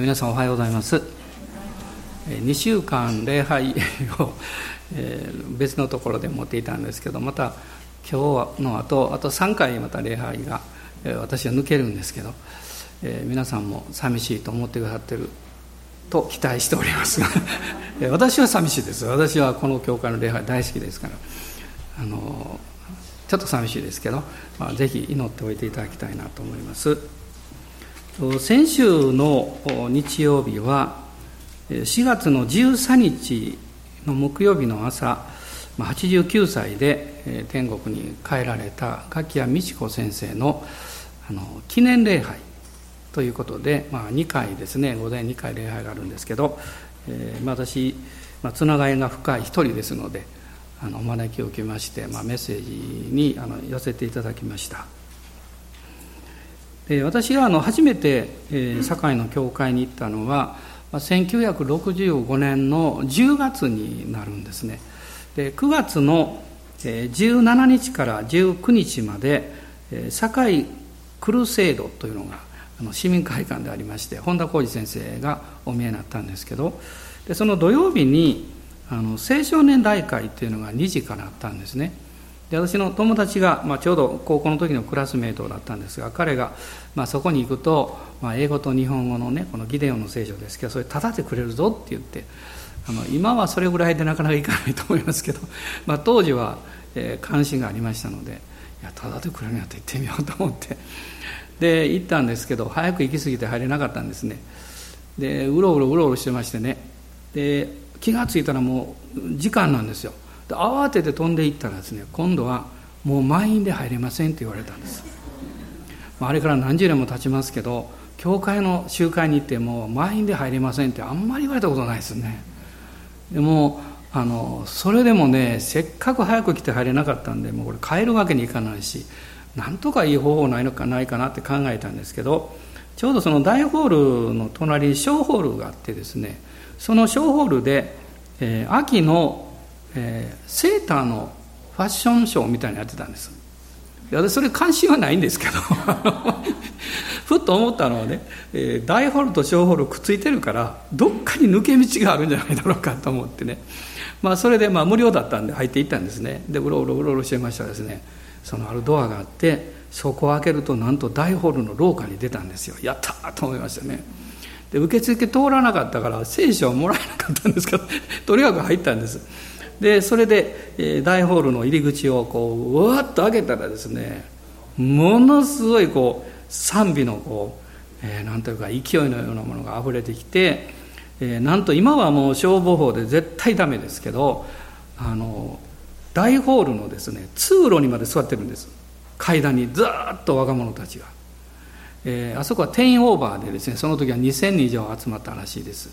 皆さんおはようございます。2週間礼拝を別のところで持っていたんですけどまた今日の後あと3回また礼拝が私は抜けるんですけど皆さんも寂しいと思ってくださってると期待しております。が 私は寂しいです。私はこの教会の礼拝大好きですから。あのちょっと寂しいですけど、まあ、ぜひ祈っておいていただきたいなと思います。先週の日曜日は4月の13日の木曜日の朝89歳で天国に帰られた柿谷美智子先生のあの記念礼拝ということで、まあ、2回ですね午前2回礼拝があるんですけど、えー、私、まあ、つながりが深い一人ですのであのお招きを受けまして、まあ、メッセージにあの寄せていただきました。私があの初めて、堺の教会に行ったのは1965年の10月になるんですね。で9月の17日から19日まで堺クルセードというのが市民会館でありまして本田浩二先生がお見えになったんですけどでその土曜日にあの青少年大会っていうのが2時からあったんですね。で私の友達が、まあ、ちょうど高校の時のクラスメートだったんですが彼が、まあ、そこに行くと、まあ、英語と日本語のねこのギデオンの聖書です。けどそれ立ててくれるぞって言ってあの今はそれぐらいでなかなかいかないと思いますけど、まあ、当時は、えー、関心がありましたのでいや立ててくれるんやったら行ってみようと思って。で行ったんですけど早く行き過ぎて入れなかったんですね。でうろうろうろうろしてましてね。で気が付いたらもう時間なんですよ。で慌てて飛んでいったらですね今度はもう満員で入れませんって言われたんです。あれから何十年も経ちますけど教会の集会に行っても満員で入れませんってあんまり言われたことないですね。でもあのそれでもねせっかく早く来て入れなかったんでもうこれ帰るわけにいかないしなんとかいい方法ないのかないかなって考えたんですけどちょうどその大ホールの隣に小ホールがあってですねその小ホールで、えー、秋の、えー、セーターのファッションショーみたいなのやってたんです。私それ関心はないんですけど。ふっと思ったのはね、えー、大ホールと小ホールくっついてるからどっかに抜け道があるんじゃないだろうかと思ってね。まあそれでまあ無料だったんで入っていったんですね。でうろうろうろうろしてましたらですね。そのあるドアがあってそこを開けるとなんと大ホールの廊下に出たんですよ。やったと思いましたね。で受付通らなかったから聖書はもらえなかったんですけど とにかく入ったんです。でそれで、大ホールの入り口をこううわっと開けたらですねものすごいこう賛美のこう、えー、なんというか勢いのようなものがあふれてきて、えー、なんと今はもう消防法で絶対ダメですけどあの大ホールのですね通路にまで座ってるんです。階段にずっと若者たちが、えー、あそこは定員オーバーでですねその時は2000人以上集まったらしいです。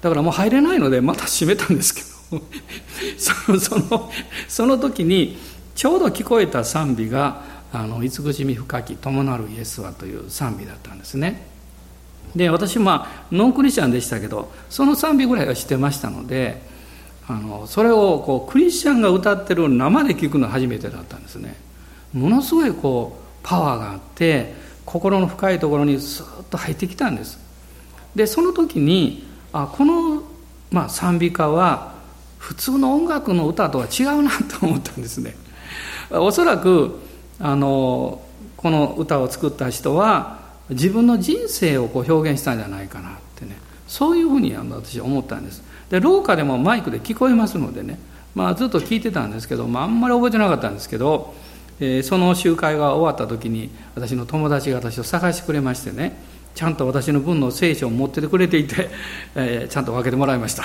だからもう入れないのでまた閉めたんですけど。そのそのその時にちょうど聞こえた賛美が「あの慈しみ深き友なるイエスは」という賛美だったんですね。で私まあノンクリスチャンでしたけどその賛美ぐらいは知ってましたのであのそれをこうクリスチャンが歌ってる生で聞くの初めてだったんですね。ものすごいこうパワーがあって心の深いところにスーッと入ってきたんです。でその時にあこの、まあ、賛美歌は普通の音楽の歌とは違うなと思ったんですね。おそらくあのこの歌を作った人は自分の人生をこう表現したんじゃないかなってね。そういうふうに私は思ったんです。で廊下でもマイクで聞こえますのでね、まあ、ずっと聞いてたんですけど、まあ、あんまり覚えてなかったんですけど、えー、その集会が終わった時に私の友達が私を探してくれましてね。ちゃんと私の分の聖書を持っててくれていて、えー、ちゃんと分けてもらいました。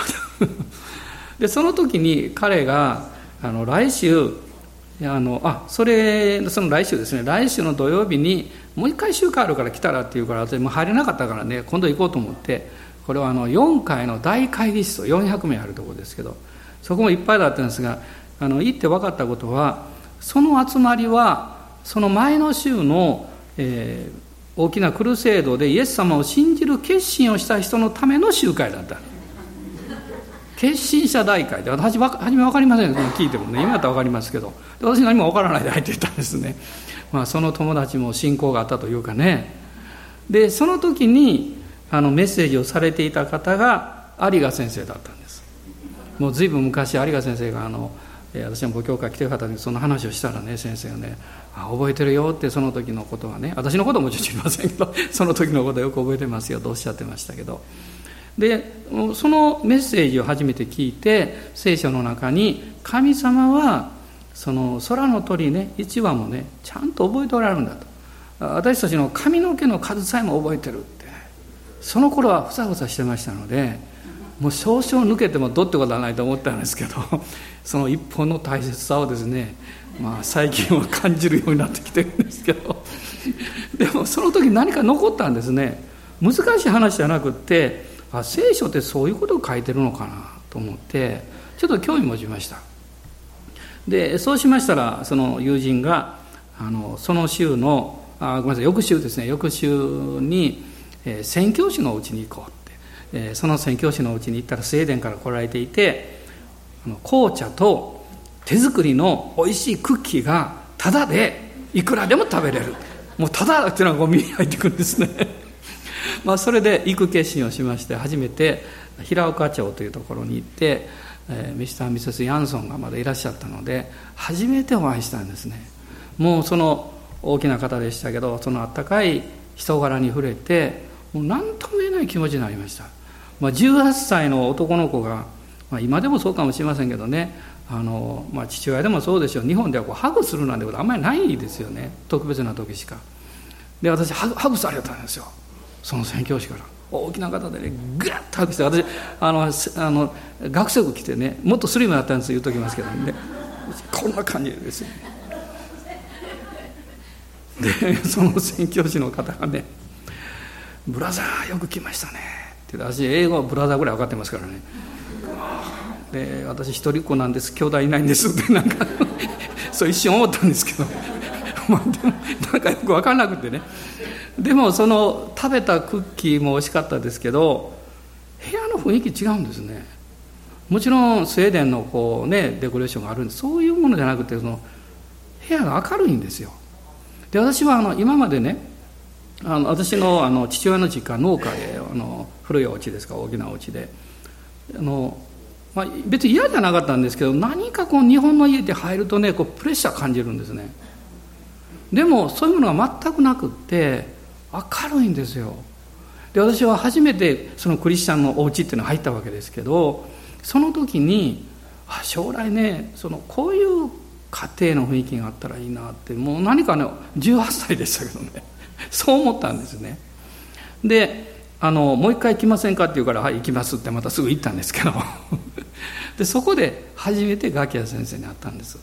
でその時に彼があの来週あのあそれその来週ですね来週の土曜日にもう一回集会あるから来たらって言うから私も入れなかったからね今度行こうと思ってこれはあの4階の大会議室400名あるところですけどそこもいっぱいだったんですがあの行って分かったことはその集まりはその前の週の、えー、大きなクルセードでイエス様を信じる決心をした人のための集会だった決心者大会で私初め分かりません聞いてもね。今だったら分かりますけど。私何も分からないで入っていったんですね、まあ、その友達も信仰があったというかね。でその時にあのメッセージをされていた方が有賀先生だったんです。もう随分昔有賀先生があの私もご教会来てる方にその話をしたらね先生がね「あ覚えてるよ」ってその時のことはね私のこともちょっと知りませんけど その時のことはよく覚えてますよとおっしゃってましたけど。でそのメッセージを初めて聞いて聖書の中に神様はその空の鳥ね1羽もねちゃんと覚えておられるんだと。私たちの髪の毛の数さえも覚えてるってその頃はふさふさしてましたのでもう少々抜けてもどうってことはないと思ったんですけどその一本の大切さをですね、まあ、最近は感じるようになってきてるんですけど。でもその時何か残ったんですね。難しい話じゃなくってあ聖書ってそういうことを書いてるのかなと思ってちょっと興味持ちました。でそうしましたらその友人があのその週のあごめんなさい翌週ですね翌週に、えー、宣教師のうちに行こうってえその宣教師のうちに行ったらスウェーデンから来られていてあの紅茶と手作りの美味しいクッキーがタダでいくらでも食べれる。もうタダっていうのがゴミに入ってくるんですね。まあそれで行く決心をしまして初めて平岡町というところに行って、えー、ミスター・ミセス・ヤンソンがまだいらっしゃったので初めてお会いしたんですね。もうその大きな方でしたけどそのあったかい人柄に触れてもう何とも言えない気持ちになりました。まあ、18歳の男の子が、まあ、今でもそうかもしれませんけどねあの、まあ、父親でもそうでしょう日本ではこうハグするなんてことあんまりないですよね。特別な時しか。で私ハグハグされたんですよ。その宣教師から大きな方でねグッとハグして私あのあの学生服着てねもっとスリムだったんです言うときますけどね。こんな感じですよ。でその宣教師の方がね「ブラザーよく来ましたね」って私英語はブラザーぐらい分かってますからね。で私一人っ子なんです。兄弟いないんです。ってなんかそう一瞬思ったんですけど。まあでもなんかよく分からなくてね。でもその食べたクッキーも美味しかったですけど部屋の雰囲気違うんですね。もちろんスウェーデンのこうねデコレーションがあるんでそういうものじゃなくてその部屋が明るいんですよ。で私はあの今までねあの私のあの父親の実家農家であの古いお家ですか大きなお家で。あの、まあ、別に嫌じゃなかったんですけど何かこう日本の家で入るとねこうプレッシャー感じるんですね。でもそういうものが全くなくって明るいんですよ。で私は初めてそのクリスチャンのお家っていうの入ったわけですけどその時にあ将来ねそのこういう家庭の雰囲気があったらいいなってもう何かね18歳でしたけどね。そう思ったんですね。であのもう一回行きませんかって言うから「はい行きます」ってまたすぐ行ったんですけど。でそこで初めてガキヤ先生に会ったんです。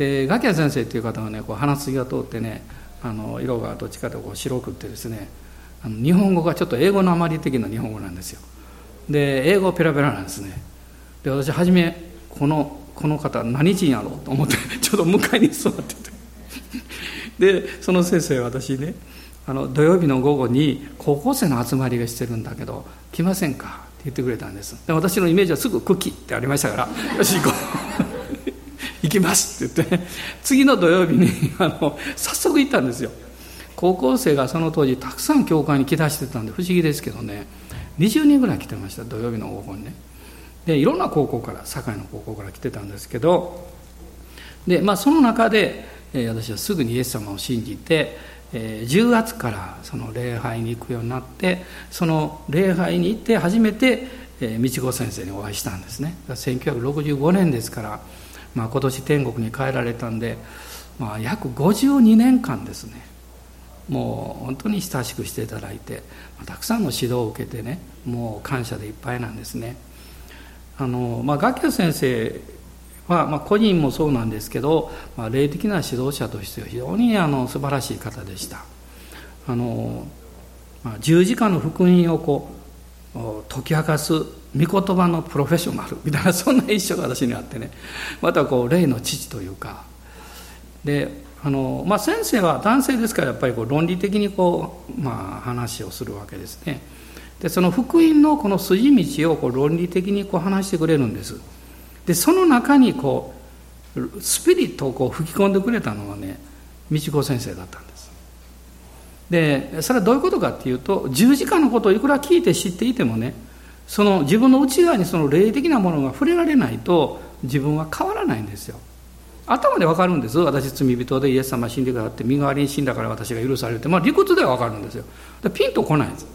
でガキヤ先生っていう方はねこう鼻筋が通ってねあの色がどっちかとこう白くってですねあの日本語がちょっと英語のあまり的な日本語なんですよ。で英語ペラペラなんですね。で私初めこのこの方何人やろうと思って ちょっと向かいに座ってて。でその先生私ねあの土曜日の午後に高校生の集まりがしてるんだけど来ませんかって言ってくれたんです。で私のイメージはすぐ「クッキー」ってありましたから「よし行こう」行きますって言って次の土曜日にあの早速行ったんですよ。高校生がその当時たくさん教会に来だしてたんで不思議ですけどね。20人ぐらい来てました土曜日の午後にね。でいろんな高校から堺の高校から来てたんですけどで、まあ、その中でえ私はすぐにイエス様を信じて、え10月からその礼拝に行くようになってその礼拝に行って初めて、え道子先生にお会いしたんですね。1965年ですから、まあ、今年天国に帰られたんで、まあ、約52年間ですねもう本当に親しくしていただいてたくさんの指導を受けてねもう感謝でいっぱいなんですね。あの、まあ、楽器先生は、まあ、個人もそうなんですけど、まあ、霊的な指導者としては非常にあの素晴らしい方でした。あの、まあ、十字架の福音をこう解き明かす御言葉のプロフェッショナルみたいなそんな一生が私にあってね。またこう霊の父というか。であの、まあ、先生は男性ですからやっぱりこう論理的にこう、まあ、話をするわけですね。でその福音のこの筋道をこう論理的にこう話してくれるんです。でその中にこうスピリットをこう吹き込んでくれたのはね道子先生だったんです。でそれはどういうことかっていうと十字架のことをいくら聞いて知っていてもねその自分の内側にその霊的なものが触れられないと自分は変わらないんですよ。頭で分かるんです。私罪人でイエス様死んでくださって身代わりに死んだから私が許されるって、まあ、理屈では分かるんですよ。ピンとこないんです。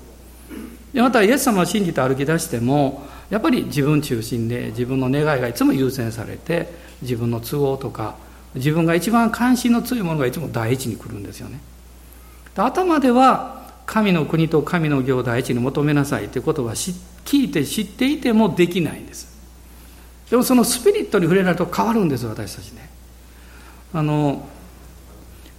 でまたイエス様を信じて歩き出してもやっぱり自分中心で自分の願いがいつも優先されて自分の都合とか自分が一番関心の強いものがいつも第一に来るんですよね。頭では神の国と神の行を第一に求めなさいということは聞いて知っていてもできないんです。でもそのスピリットに触れられると変わるんです私たちね。あの、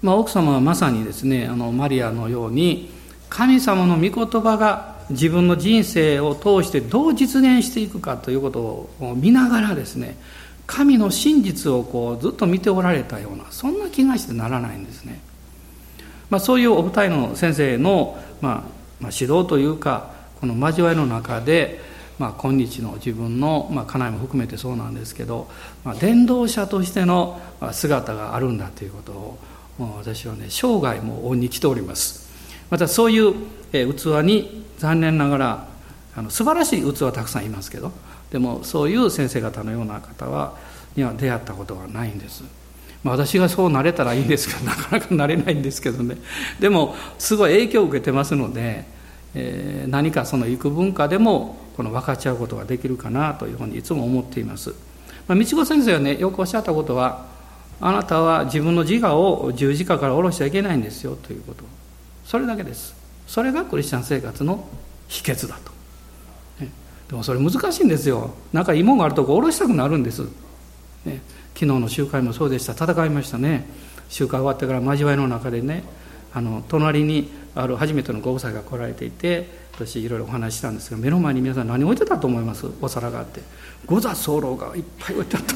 まあ、奥様はまさにですねあのマリアのように神様の御言葉が自分の人生を通してどう実現していくかということを見ながらですね神の真実をこうずっと見ておられたようなそんな気がしてならないんですね、まあ、そういうお二人の先生の、まあ、まあ指導というかこの交わりの中で、まあ、今日の自分の、まあ、家内も含めてそうなんですけど、まあ、伝道者としての姿があるんだということを私はね生涯も恩に来ております。またそういう器に残念ながらあの素晴らしい器はたくさんいますけどでもそういう先生方のような方はには出会ったことがないんです、まあ、私がそうなれたらいいんですけど なかなかなれないんですけどね。でもすごい影響を受けてますので、えー、何かその幾文化でもこの分かち合うことができるかなというふうにいつも思っています、まあ、道子先生はねよくおっしゃったことはあなたは自分の自我を十字架から下ろしちゃいけないんですよということ。それだけです。それがクリスチャン生活の秘訣だと。ね。でもそれ難しいんですよ。なんか芋があるとこ下ろしたくなるんです、ね、昨日の集会もそうでした。戦いましたね。集会終わってから交わりの中でねあの隣にある初めてのご夫妻が来られていて私いろいろお話ししたんですが目の前に皆さん何置いてたと思います？お皿があって。五座候がいっぱい置いてあった。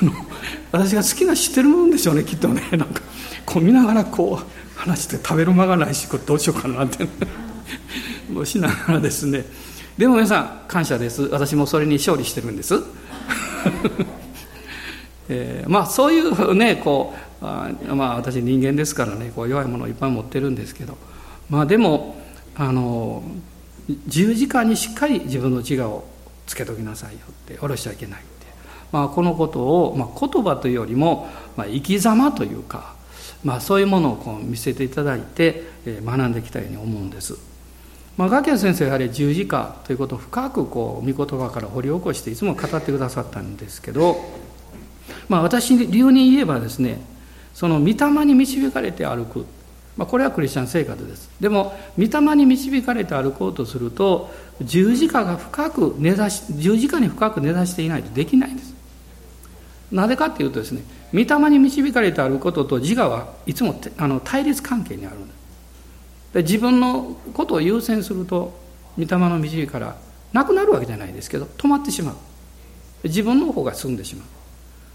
私が好きな知ってるもんでしょうねきっとね。なんかこう見ながらこう話して食べる間がないしこれどうしようかなって。もしながらですね。でも皆さん感謝です。私もそれに勝利してるんです、えー、まあそういうねこうあまあ私人間ですからねこう弱いものをいっぱい持ってるんですけどまあでもあの十字架にしっかり自分の自我をつけときなさいよって下ろしちゃいけないって、まあ、このことを、まあ、言葉というよりも、まあ、生き様というか、まあ、そういうものをこう見せていただいて、えー、学んできたように思うんです。まあ、ガキヤ先生はやはり十字架ということを深くこう御言葉から掘り起こしていつも語ってくださったんですけど、まあ、私流に言えばですねその御霊に導かれて歩く、まあ、これはクリスチャン生活です。でも御霊に導かれて歩こうとすると十字架が深く根ざし十字架に深く根ざしていないとできないんです。なぜかっていうとですね御霊に導かれて歩くことと自我はいつもあの対立関係にあるんです。で自分のことを優先すると御霊の導きからなくなるわけじゃないですけど止まってしまう。自分の方が済んでしまう。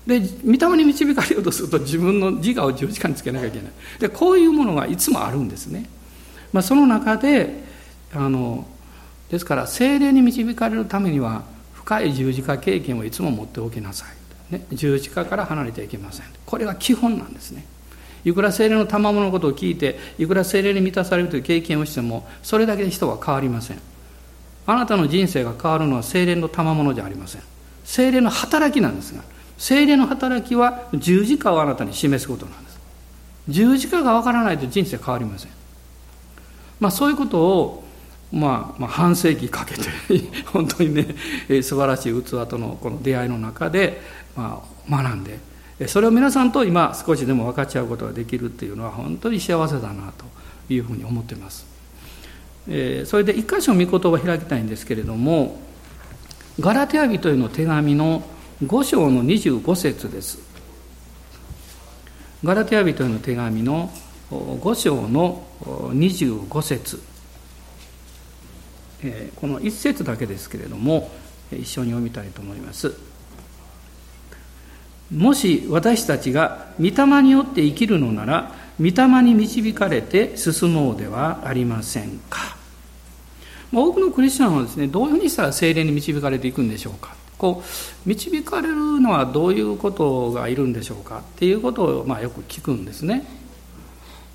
で御霊に導かれようとすると自分の自我を十字架につけなきゃいけない。でこういうものがいつもあるんですね、まあ、その中であのですから精霊に導かれるためには深い十字架経験をいつも持っておきなさい、ね、十字架から離れてはいけません。これが基本なんですね。いくら精霊の賜物のことを聞いていくら精霊に満たされるという経験をしてもそれだけで人は変わりません。あなたの人生が変わるのは精霊の賜物じゃありません。精霊の働きなんですが精霊の働きは十字架をあなたに示すことなんです十字架がわからないと人生変わりませんまあそういうことをまあ、まあ半世紀かけて 本当にね素晴らしい器とのこの出会いの中で、まあ、学んでそれを皆さんと今少しでも分かち合うことができるっていうのは本当に幸せだなというふうに思ってます。それで一箇所御言葉を開きたいんですけれどもガラテヤ人への手紙の5章の25節です。ガラテヤ人への手紙の5章の25節この1節だけですけれども一緒に読みたいと思います。もし私たちが御霊によって生きるのなら御霊に導かれて進もうではありませんか多くのクリスチャンはですねどういうふうにしたら精霊に導かれていくんでしょうかこう導かれるのはどういうことがいるんでしょうかっていうことをまあよく聞くんですね。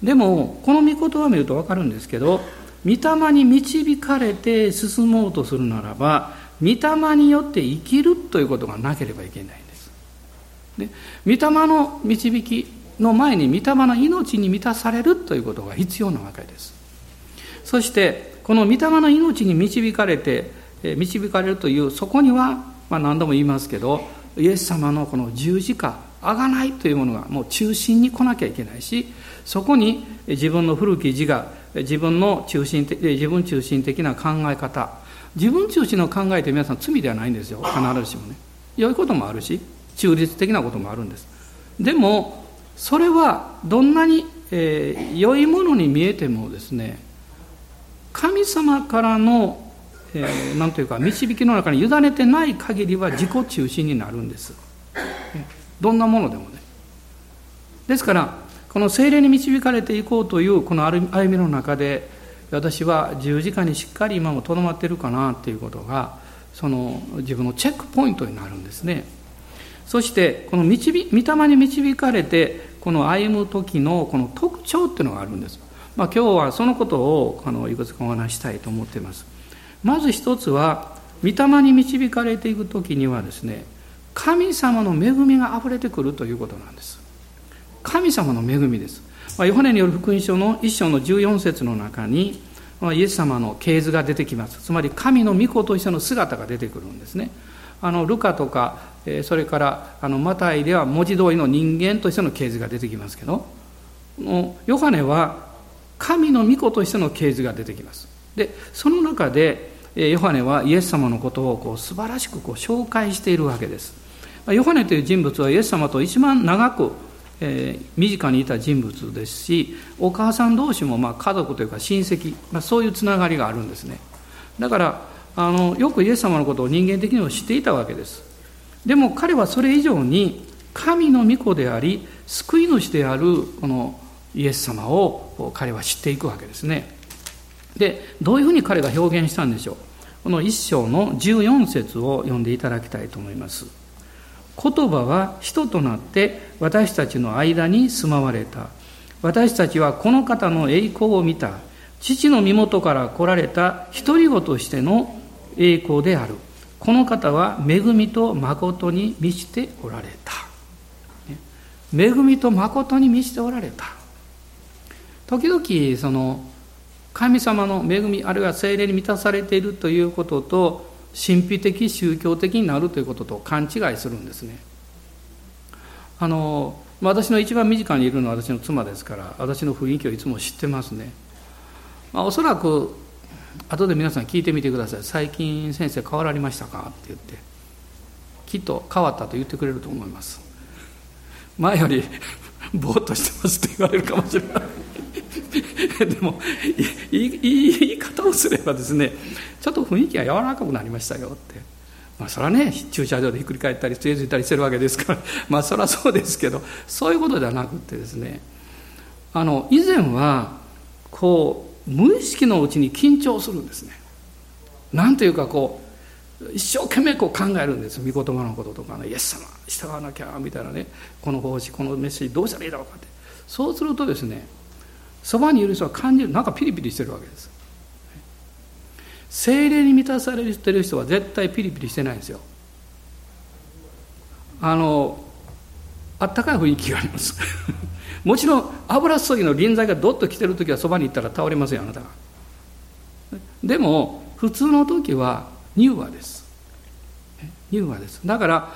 でもこの御言葉を見ると分かるんですけど御霊に導かれて進もうとするならば御霊によって生きるということがなければいけないんです。で御霊の導きの前に御霊の命に満たされるということが必要なわけです。そしてこの御霊の命に導かれて導かれるというそこには、まあ、何度も言いますけどイエス様のこの十字架あがないというものがもう中心に来なきゃいけないしそこに自分の古き自我自分の中心的自分中心的な考え方自分中心の考えって皆さん罪ではないんですよ必ずしもね。良いこともあるし中立的なこともあるんです。でもそれはどんなに、えー、良いものに見えてもですね神様からのえー、なんというか導きの中に委ねてない限りは自己中心になるんです。どんなものでもね。ですからこの精霊に導かれていこうというこの歩みの中で私は十字架にしっかり今もとどまってるかなっていうことがその自分のチェックポイントになるんですね。そしてこの導御霊に導かれてこの歩む時のこの特徴っていうのがあるんです、まあ、今日はそのことをあのいくつかお話したいと思っています。まず一つは御霊に導かれていく時にはですね神様の恵みがあふれてくるということなんです。神様の恵みです、ヨハネによる福音書の一章の14節の中にイエス様の系図が出てきます。つまり神の御子としての姿が出てくるんですね。あのルカとかそれからあのマタイでは文字通りの人間としての系図が出てきますけどヨハネは神の御子としての系図が出てきます。でその中でヨハネはイエス様のことをこう素晴らしくこう紹介しているわけです。ヨハネという人物はイエス様と一番長く、えー、身近にいた人物ですしお母さん同士もまあ家族というか親戚、まあ、そういうつながりがあるんですね。だからあのよくイエス様のことを人間的にも知っていたわけです。でも彼はそれ以上に神の御子であり救い主であるこのイエス様を彼は知っていくわけですね。でどういうふうに彼が表現したんでしょう？この一章の14節を読んでいただきたいと思います。言葉は人となって私たちの間に住まわれた。私たちはこの方の栄光を見た。父の身元から来られた。独り子としての栄光である。この方は恵みと誠に満ちておられた。恵みと誠に満ちておられた。時々その神様の恵みあるいは精霊に満たされているということと神秘的宗教的になるということと勘違いするんですね。あの私の一番身近にいるのは私の妻ですから私の雰囲気をいつも知ってますね、まあ、おそらく後で皆さん聞いてみてください。最近先生変わられましたかって言ってきっと変わったと言ってくれると思います。前よりぼーっとしてますって言われるかもしれない。でもいい言い方をすればですねちょっと雰囲気が柔らかくなりましたよって。まあそれはね駐車場でひっくり返ったりつえづいたりしてるわけですから。まあそれはそうですけどそういうことではなくてですねあの以前はこう無意識のうちに緊張するんですね。なんというかこう一生懸命こう考えるんです。御言葉のこととかね。イエス様従わなきゃみたいなね。この方針このメッセージどうしたらいいだろうかって。そうするとですねそばにいる人は感じるなんかピリピリしてるわけです。精霊に満たされてる人は絶対ピリピリしてないんですよ。あのあったかい雰囲気があります。もちろん油注ぎの臨在がどっと来てる時はそばに行ったら倒れますよあなたが。でも普通の時は乳和です。乳和です。だから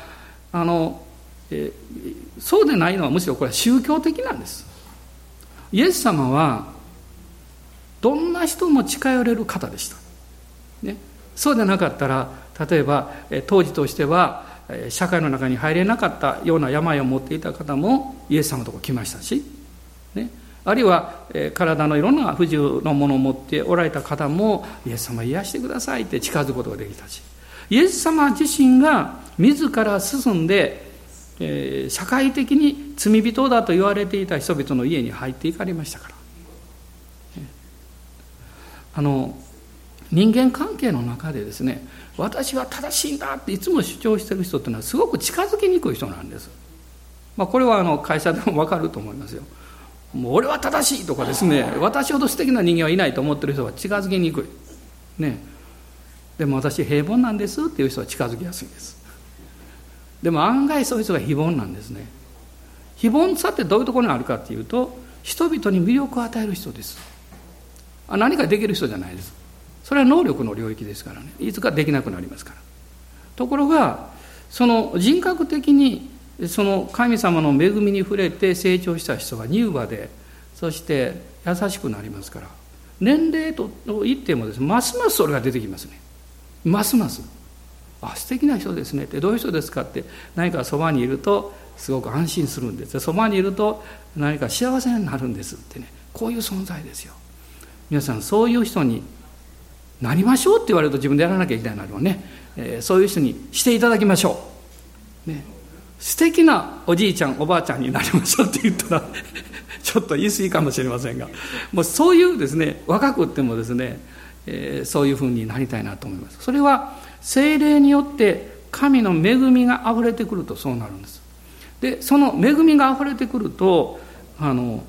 あの、えそうでないのはむしろこれは宗教的なんです。イエス様はどんな人も近寄れる方でした、ね、そうでなかったら例えば当時としては社会の中に入れなかったような病を持っていた方もイエス様のとこ来ましたし、ね、あるいは体のいろんな不自由なものを持っておられた方もイエス様癒してくださいって近づくことができたしイエス様自身が自ら進んでえー、社会的に罪人だと言われていた人々の家に入っていかれましたから、あの人間関係の中でですね私は正しいんだっていつも主張してる人っていうのはすごく近づきにくい人なんです、まあ、これはあの会社でも分かると思いますよ。もう俺は正しいとかですね私ほど素敵な人間はいないと思ってる人は近づきにくい。ね。でも私平凡なんですっていう人は近づきやすいんです。でも案外そういう人が非凡なんですね。非凡さってどういうところにあるかっていうと人々に魅力を与える人です。何かできる人じゃないです。それは能力の領域ですからね。いつかできなくなりますから。ところがその人格的にその神様の恵みに触れて成長した人が乳母でそして優しくなりますから。年齢と言ってもです、ね、ますますそれが出てきますね。ますます。あ素敵な人ですねってどういう人ですか？って何かそばにいるとすごく安心するんです。そばにいると何か幸せになるんですってねこういう存在ですよ。皆さんそういう人になりましょうって言われると自分でやらなきゃいけないなるね、えー、そういう人にしていただきましょう、ね、素敵なおじいちゃんおばあちゃんになりましょうって言ったら ちょっと言い過ぎかもしれませんが。もうそういうですね若くってもですね、えー、そういうふうになりたいなと思います。それは精霊によって神の恵みがあふれてくるとそうなるんです。でその恵みがあふれてくるとあの、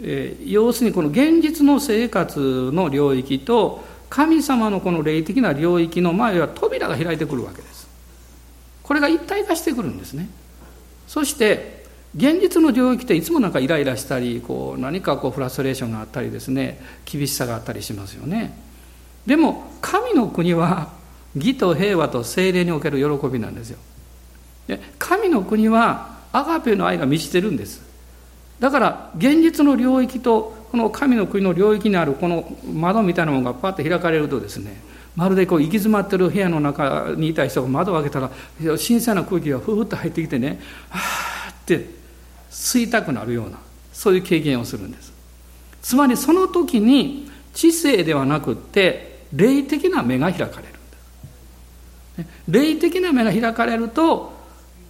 えー、要するにこの現実の生活の領域と神様のこの霊的な領域の前は扉が開いてくるわけです。これが一体化してくるんですね。そして現実の領域っていつもなんかイライラしたりこう何かこうフラストレーションがあったりですね厳しさがあったりしますよね。でも神の国は義と平和と精霊における喜びなんですよ。で神の国はアガペの愛が満ちてるんです。だから現実の領域とこの神の国の領域にあるこの窓みたいなものがパッと開かれるとですねまるでこう行き詰まってる部屋の中にいた人が窓を開けたら新鮮な空気がふーっと入ってきてねはあって吸いたくなるようなそういう経験をするんです。つまりその時に知性ではなくって霊的な目が開かれる。霊的な目が開かれると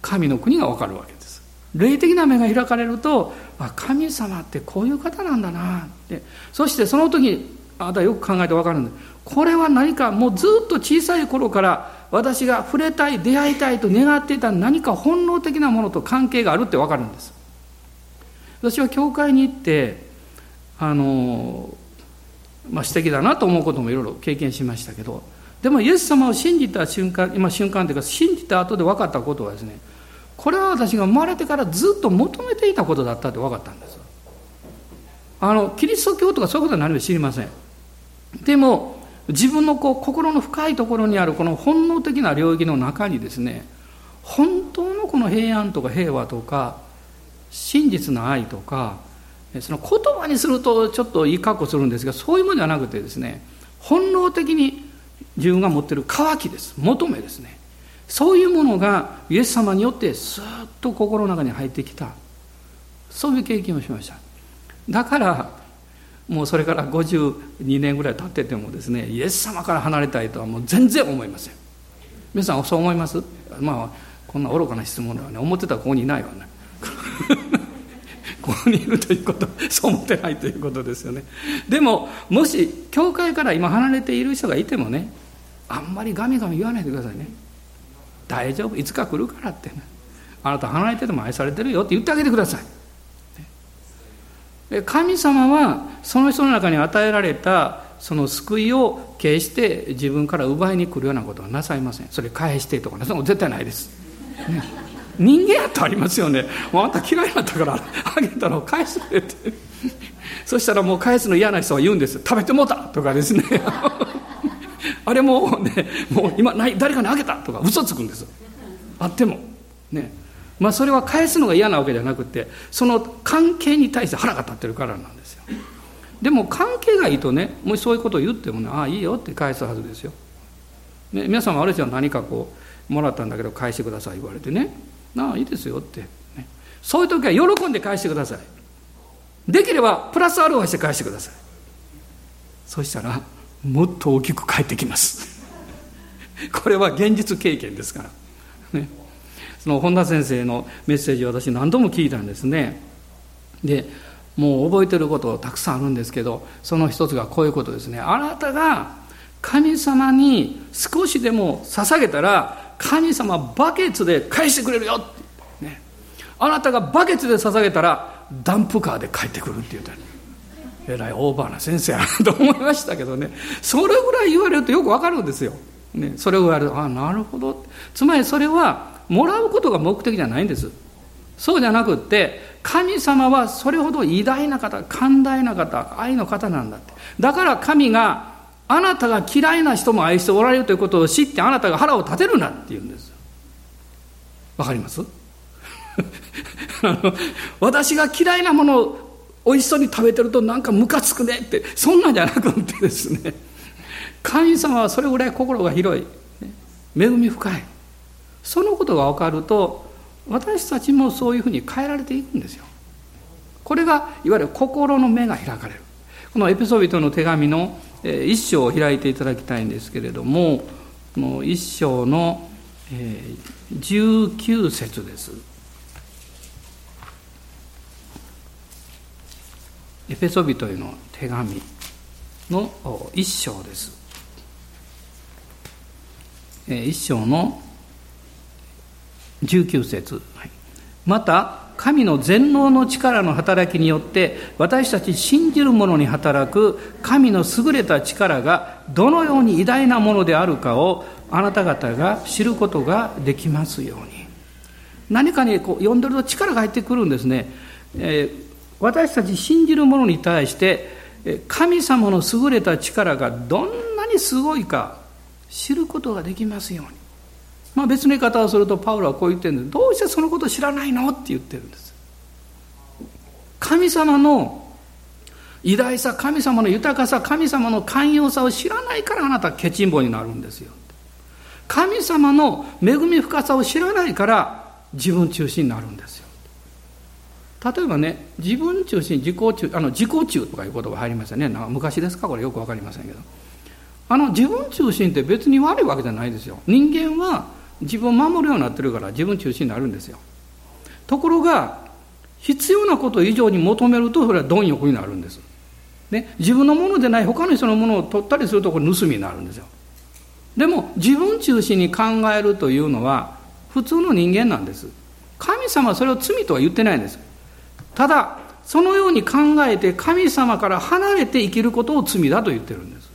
神の国が分かるわけです。霊的な目が開かれるとあ神様ってこういう方なんだな。ってそしてその時あなたよく考えて分かるんでこれは何かもうずっと小さい頃から私が触れたい出会いたいと願っていた何か本能的なものと関係があるって分かるんです。私は教会に行ってあのまあ素敵だなと思うこともいろいろ経験しましたけどでもイエス様を信じた瞬間今瞬間というか信じた後で分かったことはですねこれは私が生まれてからずっと求めていたことだったって分かったんです。あのキリスト教とかそういうことは何も知りません。でも自分のこう心の深いところにあるこの本能的な領域の中にですね本当のこの平安とか平和とか真実な愛とかその言葉にするとちょっといい格好するんですがそういうものではなくてですね本能的に自分が持っている渇きです。求めですね。そういうものがイエス様によってスーッと心の中に入ってきた。そういう経験をしました。だからもうそれから52年ぐらい経っててもですねイエス様から離れたいとはもう全然思いません。皆さんそう思います？まあこんな愚かな質問ではね思ってたらここにいないわね。ここにいるということそう思ってないということですよね。でももし教会から今離れている人がいてもねあんまりガミガミ言わないでくださいね。大丈夫。いつか来るからって。ねあなた離れてても愛されてるよって言ってあげてください。神様はその人の中に与えられたその救いを決して自分から奪いに来るようなことはなさいません。それ返してとかね。それも絶対ないです、ね、人間やとありますよね。もうあんた嫌いだったからあげたの返してくれて。そしたらもう返すの嫌な人は言うんです。食べてもうたとかですね。あれもねもう今ない誰かにあげたとか嘘つくんですあっても。ね。まあ、それは返すのが嫌なわけじゃなくてその関係に対して腹が立ってるからなんですよ。でも関係がいいとねもしそういうことを言ってもねああいいよって返すはずですよ、ね、皆さんもある人は何かこうもらったんだけど返してください言われてね。ああいいですよって、ね、そういう時は喜んで返してください。できればプラスアルファして返してください。そしたらもっと大きく返ってきます。これは現実経験ですから。ね。その本田先生のメッセージを私何度も聞いたんですね。でもう覚えてることたくさんあるんですけどその一つがこういうことですね。あなたが神様に少しでも捧げたら神様バケツで返してくれるよ、ね、あなたがバケツで捧げたらダンプカーで帰ってくるって言うたえらいオーバーな先生やな と思いましたけどね。それぐらい言われるとよくわかるんですよ、ね、それを言われるとああなるほど。つまりそれはもらうことが目的じゃないんです。そうじゃなくって神様はそれほど偉大な方寛大な方愛の方なんだって。だから神があなたが嫌いな人も愛しておられるということを知ってあなたが腹を立てるなって言うんです。わかります？あの私が嫌いなものを美味しそうに食べてるとなんかムカつくねってそんなんじゃなくってですね 神様はそれぐらい心が広い恵み深い。そのことが分かると私たちもそういうふうに変えられていくんですよ。これがいわゆる心の目が開かれる。このエピソビトの手紙の一章を開いていただきたいんですけれどもこの一章の19節です。エペソビトへの手紙の一章です。一章の19節。また神の全能の力の働きによって私たち信じる者に働く神の優れた力がどのように偉大なものであるかをあなた方が知ることができますように。何かにこう読んでると力が入ってくるんですね、えー、私たち信じる者に対して神様の優れた力がどんなにすごいか知ることができますように。まあ、別の言い方をするとパウロはこう言ってるんです。どうしてそのこと知らないのって言ってるんです。神様の偉大さ神様の豊かさ神様の寛容さを知らないからあなたはケチンボになるんですよ。神様の恵み深さを知らないから自分中心になるんですよ。例えばね自分中心自己中あの自己中とかいう言葉入りましたね。昔ですか？これよく分かりませんけど。あの自分中心って別に悪いわけじゃないですよ。人間は自分を守るようになってるから自分中心になるんですよ。ところが必要なこと以上に求めるとそれは貪欲になるんです、ね、自分のものでない他の人のものを取ったりするとこれ盗みになるんですよ。でも自分中心に考えるというのは普通の人間なんです。神様はそれを罪とは言ってないんです。ただそのように考えて神様から離れて生きることを罪だと言ってるんです。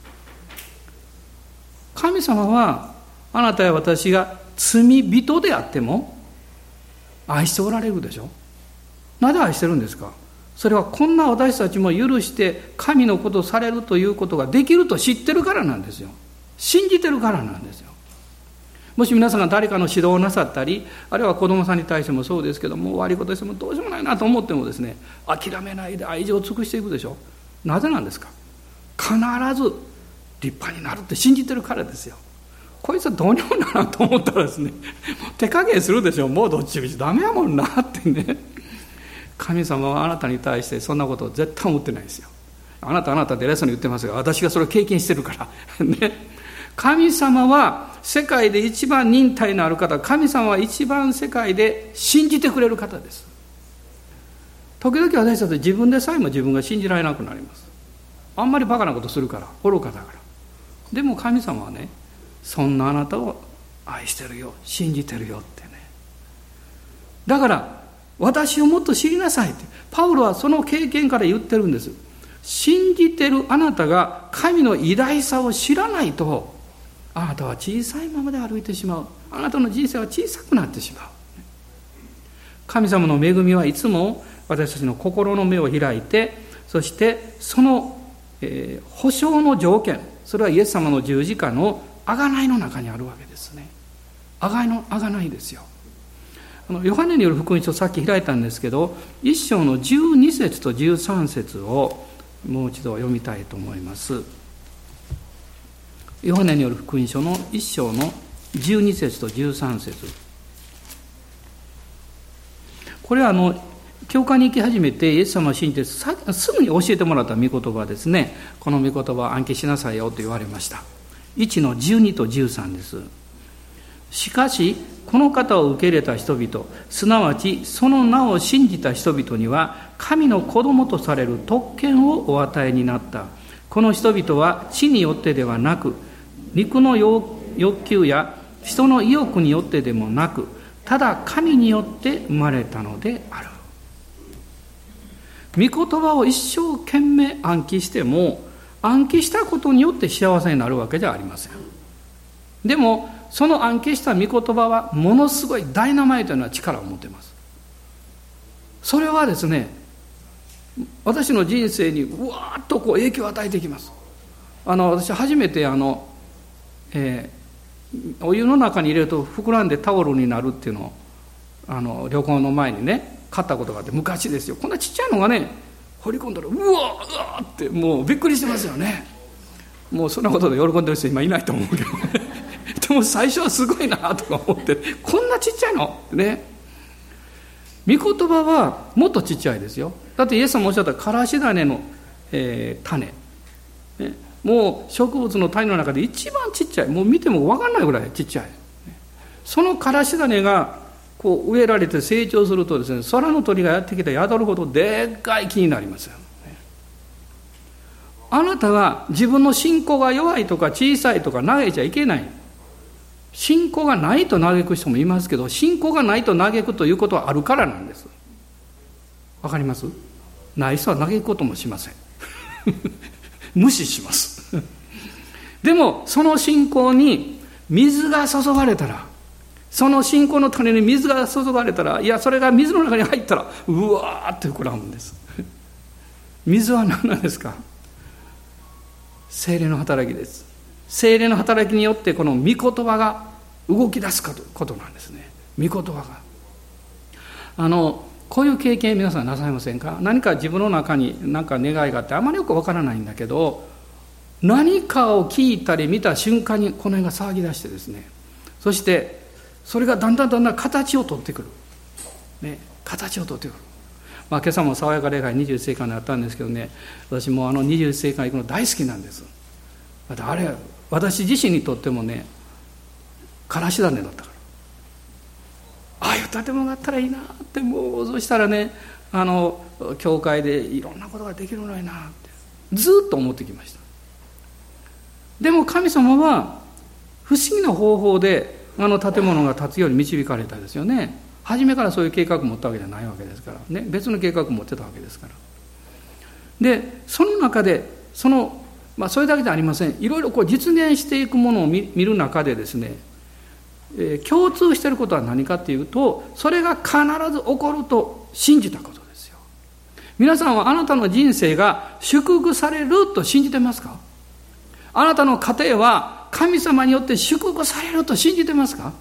神様はあなたや私が罪人であっても愛しておられるでしょ。なぜ愛してるんですか。それはこんな私たちも許して神のことされるということができると知ってるからなんですよ。信じてるからなんですよ。もし皆さんが誰かの指導をなさったりあるいは子供さんに対してもそうですけども悪いことしてもどうしようもないなと思ってもですね諦めないで愛情を尽くしていくでしょなぜなんですか？必ず立派になるって信じてるからですよ。こいつはどうにもならんと思ったらですね手加減するでしょもうどっちみちダメやもんなってね。神様はあなたに対してそんなことを絶対思ってないですよ。あなたあなたで偉そうに言ってますが私がそれを経験してるから。ね。神様は世界で一番忍耐のある方神様は一番世界で信じてくれる方です。時々私たち自分でさえも自分が信じられなくなります。あんまりバカなことするから愚かだから。でも神様はねそんなあなたを愛してるよ信じてるよってね。だから私をもっと知りなさいってパウロはその経験から言ってるんです。信じてるあなたが神の偉大さを知らないとあなたは小さいままで歩いてしまう。あなたの人生は小さくなってしまう。神様の恵みはいつも私たちの心の目を開いてそしてその、えー、保証の条件それはイエス様の十字架の贖いの中にあるわけですね。贖いの贖いですよ。あのヨハネによる福音書さっき開いたんですけど一章の12節と13節をもう一度読みたいと思います。ヨハネによる福音書の1章の12節と13節。これはあの教会に行き始めてイエス様を信じてすぐに教えてもらった御言葉ですね。この御言葉暗記しなさいよと言われました。1の12と13です。しかしこの方を受け入れた人々すなわちその名を信じた人々には神の子供とされる特権をお与えになった。この人々は地によってではなく肉の欲求や人の意欲によってでもなくただ神によって生まれたのである。御言葉を一生懸命暗記しても暗記したことによって幸せになるわけじゃありません。でもその暗記した御言葉はものすごいダイナマイトな力を持ってます。それはですね私の人生にうわーっとこう影響を与えてきます。あの私初めてあの、えー、お湯の中に入れると膨らんでタオルになるっていうのをあの旅行の前にね買ったことがあって昔ですよ。こんなちっちゃいのがね掘り込んだらうわうわってもうびっくりしてますよね。もうそんなことで喜んでる人今いないと思うけど でも最初はすごいなとか思ってこんなちっちゃいのってね。御言葉はもっとちっちゃいですよ。だってイエス様おっしゃったからし種の、えー、種、もう植物の種の中で一番ちっちゃい。もう見ても分かんないぐらいちっちゃい。そのからし種がこう植えられて成長するとですね空の鳥がやってきて宿るほどでっかい木になりますあなたが自分の信仰が弱いとか小さいとか嘆いちゃいけない。信仰がないと嘆く人もいますけど信仰がないと嘆くということはあるからなんです。わかります？ない人は嘆くこともしません。無視します。でもその信仰に水が注がれたらその信仰の種に水が注がれたらいやそれが水の中に入ったらうわーって膨らむんです。水は何なんですか？精霊の働きです。精霊の働きによってこの御言葉が動き出すかということなんですね。御言葉が。あのこういう経験皆さんなさいませんか？何か自分の中に何か願いがあってあまりよくわからないんだけど何かを聞いたり見た瞬間にこの辺が騒ぎ出してですね。そしてそれがだんだんだんだん形を取ってくる、ね、形を取ってくる。まあ、今朝も爽やか礼拝21世紀にあったんですけどね。私もあの21世紀行くの大好きなんです。あれ私自身にとってもねからし種だったから。ああいう建物があったらいいなってもうそうしたらねあの教会でいろんなことができるのになってずっと思ってきました。でも神様は不思議な方法であの建物が建つように導かれたですよね。初めからそういう計画を持ったわけじゃないわけですから。ね別の計画を持ってたわけですから。でその中でそのまあ、それだけじゃありません。いろいろこう実現していくものを見る中でですね、えー、共通していることは何かっていうとそれが必ず起こると信じたことですよ。皆さんはあなたの人生が祝福されると信じてますか？あなたの家庭は神様によって祝福されると信じてますか？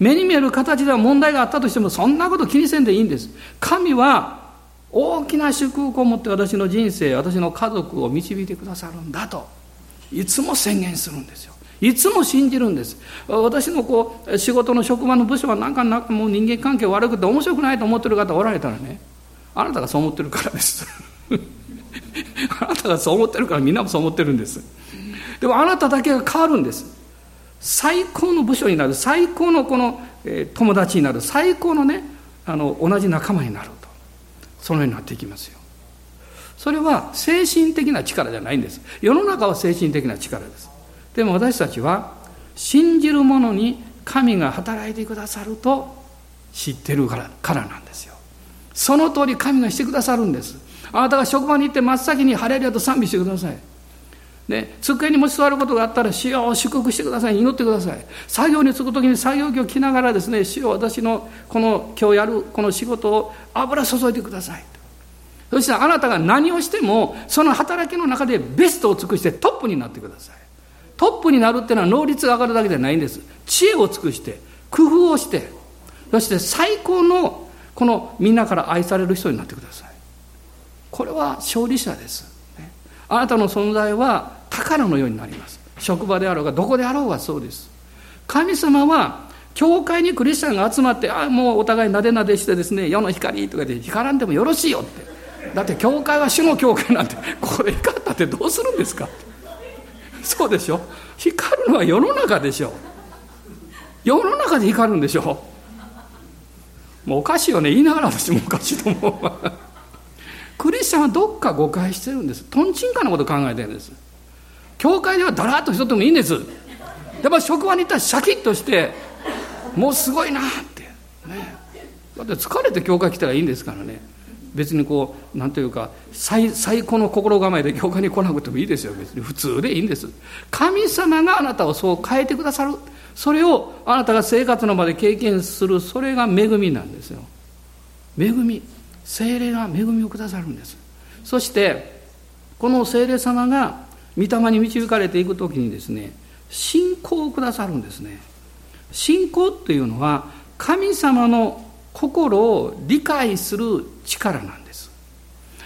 目に見える形では問題があったとしてもそんなこと気にせんでいいんです。神は大きな祝福を持って私の人生私の家族を導いてくださるんだといつも宣言するんですよ。いつも信じるんです。私のこう仕事の職場の部署はなんかなんかもう人間関係悪くて面白くないと思ってる方おられたらねあなたがそう思ってるからです。あなたがそう思ってるからみんなもそう思ってるんです。でもあなただけが変わるんです。最高の部署になる。最高のこの、えー、友達になる。最高のねあの同じ仲間になると。そのようになっていきますよ。それは精神的な力じゃないんです。世の中は精神的な力です。でも私たちは信じる者に神が働いてくださると知ってるからからなんですよ。その通り神がしてくださるんです。あなたが職場に行って真っ先に晴れるやと賛美してください。ね、机にもし座ることがあったら、主よ祝福してください、祈ってください。作業に就くときに作業着を着ながらですね、主よ私のこの今日やるこの仕事を油注いでください。そしてあなたが何をしても、その働きの中でベストを尽くしてトップになってください。トップになるっていうのは能率が上がるだけじゃないんです。知恵を尽くして、工夫をして、そして最高のこのみんなから愛される人になってください。これは勝利者です。あなたの存在は宝のようになります。職場であろうがどこであろうがそうです。神様は教会にクリスチャンが集まってあもうお互いなでなでしてですね世の光とかで光らんでもよろしいよって。だって教会は主の教会なんてこれ光ったってどうするんですか？そうでしょ？光るのは世の中でしょ？世の中で光るんでしょ？もうおかしいよね。言いながら私もおかしいと思うクリスチャンはどっか誤解してるんです。とんちんかなこと考えてるんです。教会ではだらっとしとってもいいんです。でも職場に行ったらシャキッとしてもうすごいなって。ね。だって疲れて教会来たらいいんですからね。別にこう何というか最最高の心構えで教会に来なくてもいいですよ。別に。普通でいいんです。神様があなたをそう変えてくださる。それをあなたが生活の場で経験する。それが恵みなんですよ。恵み。精霊が恵みをくださるんです。そしてこの精霊様が御霊に導かれていく時にですね信仰をくださるんですね。信仰っていうのは神様の心を理解する力なんです。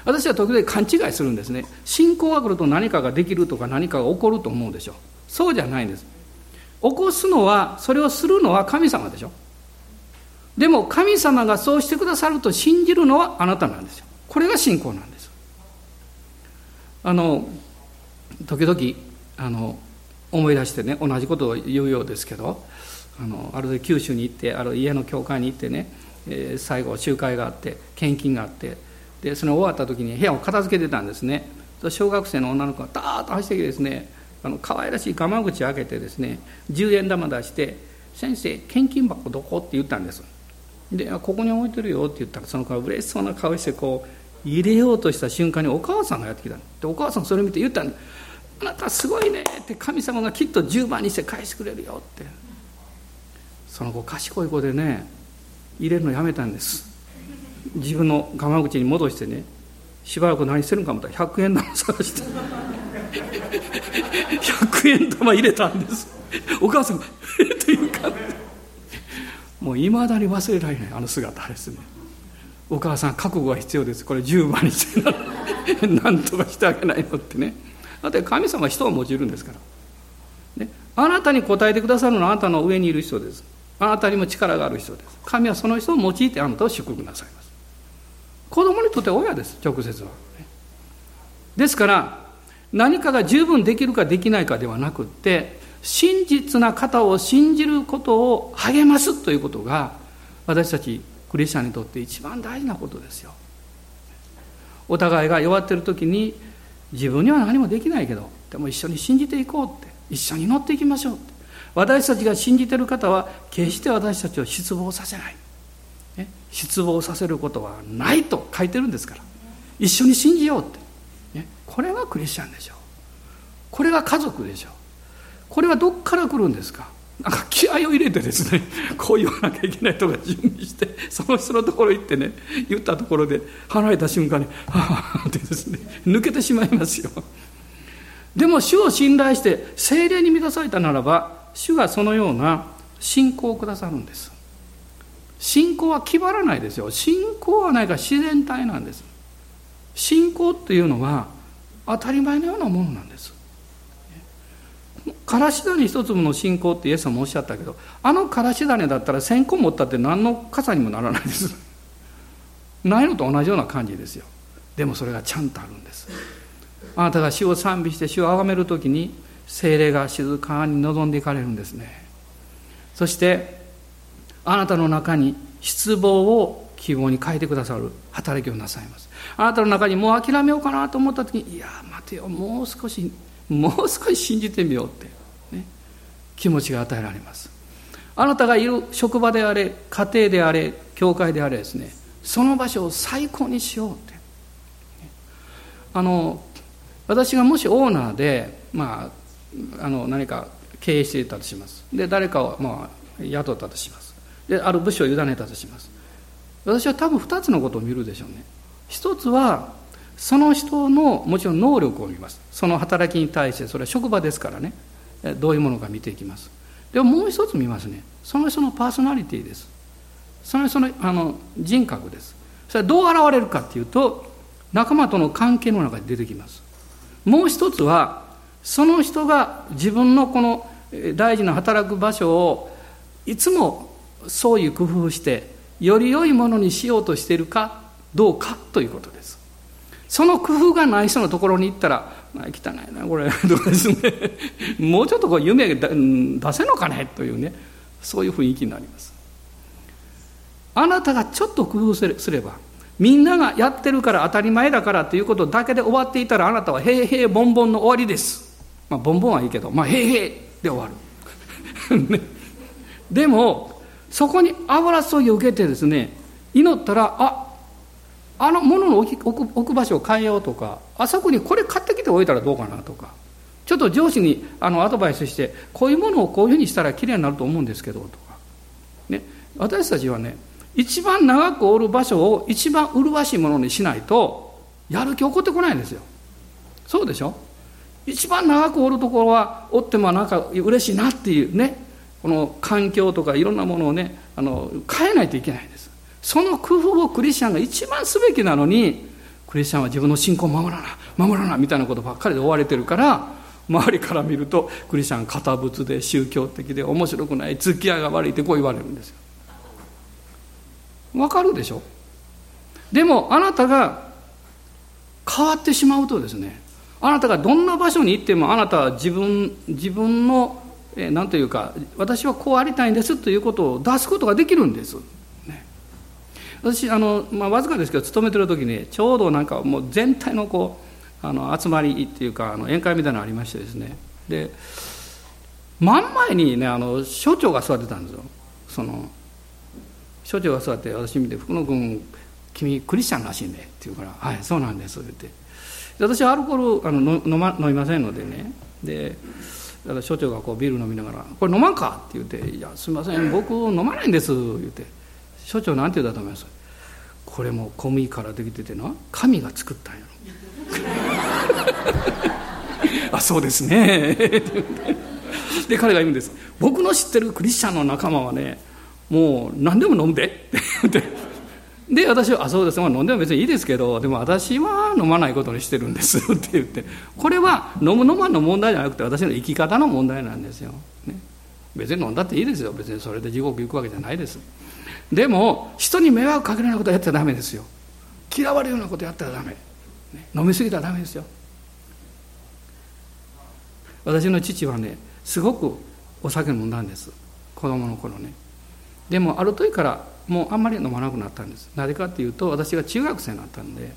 私は時々勘違いするんですね。信仰が来ると何かができるとか何かが起こると思うでしょそうじゃないんです。起こすのはそれをするのは神様でしょ。でも神様がそうしてくださると信じるのはあなたなんですよ。これが信仰なんです。あの時々あの思い出してね同じことを言うようですけどあのある九州に行ってある家の教会に行ってねえー、最後集会があって献金があってでその終わった時に部屋を片付けてたんですね。小学生の女の子がダーッと走ってきてですねあの可愛らしいガマ口開けてですね10円玉出して「先生献金箱どこ?」って言ったんです。で「ここに置いてるよ」って言ったらその子が嬉しそうな顔してこう入れようとした瞬間にお母さんがやってきた。でお母さんそれ見て言ったんです「あなたすごいね」って神様がきっと10万にして返してくれるよって。その子賢い子でね入れるのやめたんです。自分のガマ口に戻してねしばらく何してるんか思ったら100円玉探して100円玉入れたんです。お母さんが「えっ?」というかもういまだに忘れられないあの姿ですね。お母さん覚悟が必要です。これ10万にして何とかしてあげないのってね。だって神様は人を用いるんですから、ね、あなたに答えてくださるのはあなたの上にいる人です。あなたにも力がある人です。神はその人を用いてあなたを祝福なさいます。子供にとって親です。直接は。ですから何かが十分できるかできないかではなくって真実な方を信じることを励ますということが私たちクリスチャンにとって一番大事なことですよ。お互いが弱ってる時に自分には何もできないけどでも一緒に信じていこうって一緒に祈っていきましょうって。私たちが信じている方は決して私たちを失望させない、失望させることはないと書いてるんですから。一緒に信じようって、これがクリスチャンでしょう。これが家族でしょう。これはどっから来るんですか？なんか気合を入れてですね こう言わなきゃいけないとか準備してその人のところ行ってね言ったところで離れた瞬間に「はあ」ってですね抜けてしまいますよ。でも主を信頼して精霊に満たされたならば主がそのような信仰をくださるんです。信仰は決まらないですよ。信仰はないから自然体なんです。信仰っていうのは当たり前のようなものなんです。からし種一粒の信仰ってイエス様もおっしゃったけどあのからし種だったら1000個持ったって何の傘にもならないです。ないのと同じような感じですよ。でもそれがちゃんとあるんです。あなたが主を賛美して主を崇める時に精霊が静かに望んでいかれるんですね。そしてあなたの中に失望を希望に変えてくださる働きをなさいます。あなたの中にもう諦めようかなと思った時にいや待てよもう少しもう少し信じてみようって、ね、気持ちが与えられます。あなたがいる職場であれ家庭であれ教会であれですねその場所を最高にしようって、あの私がもしオーナーでまああの何か経営していたとします。で誰かをまあ雇ったとします。である部署を委ねたとします。私は多分2つのことを見るでしょうね。一つはその人のもちろん能力を見ます。その働きに対してそれは職場ですからね。どういうものか見ていきます。でももう一つ見ますね。その人のパーソナリティです。その人のあの人格です。それはどう現れるかっていうと仲間との関係の中で出てきます。もう一つはその人が自分のこの大事な働く場所をいつもそういう工夫してより良いものにしようとしているかどうかということです。その工夫がない人のところに行ったら「汚いなこれ」とかですね。もうちょっとこう夢出せのかねというね。そういう雰囲気になります。あなたがちょっと工夫すればみんながやってるから当たり前だからということだけで終わっていたらあなたは「へいへいボンボン」の終わりです。まあ、ボンボンはいいけど、まあ、へいへいで終わる。ね、でも、そこに油注ぎを受けてですね、祈ったら、ああの物の置き置く置く場所を変えようとかあそこにこれ買ってきておいたらどうかなとかちょっと上司にあのアドバイスしてこういうものをこういうふうにしたらきれいになると思うんですけどとか、ね、私たちはね一番長くおる場所を一番麗しいものにしないとやる気起こってこないんですよ。そうでしょ？一番長くおるところはおってもなんか嬉しいなっていうねこの環境とかいろんなものをねあの変えないといけないんです。その工夫をクリスチャンが一番すべきなのにクリスチャンは自分の信仰を守らな守らなみたいなことばっかりで追われてるから周りから見るとクリスチャン堅物で宗教的で面白くない付き合いが悪いってこう言われるんですよ。わかるでしょ？でもあなたが変わってしまうとですねあなたがどんな場所に行ってもあなたは自分自分の何というか私はこうありたいんですということを出すことができるんです、私あの、まあ、わずかですけど勤めてる時にちょうどなんかもう全体のこうあの集まりっていうかあの宴会みたいなのありましてですね。で真ん前にねあの所長が座ってたんですよ。その所長が座って私見て「福野君君クリスチャンらしいね」って言うから「はいそうなんです」って言って。私はアルコールあの飲ま飲みませんのでね。でだから所長がこうビール飲みながら「これ飲まんか?」って言って「いやすみません僕飲まないんです」言って。所長なんて言うだと思います？これも小麦からできててな神が作ったんやろ。あそうですね。で彼が言うんです。僕の知ってるクリスチャンの仲間はねもう何でも飲んで。って言ってで私は「あそうです、まあ、飲んでも別にいいですけどでも私は飲まないことにしてるんです」って言って。これは飲む飲まんの問題じゃなくて私の生き方の問題なんですよ、ね、別に飲んだっていいですよ。別にそれで地獄行くわけじゃないです。でも人に迷惑かけるようなことやったらダメですよ。嫌われるようなことやったらダメ、飲み過ぎたらダメですよ。私の父はねすごくお酒飲んだんです。子供の頃ね。でもある時からもうあんまり飲まなくなったんです。なぜかっていうと私が中学生になったんで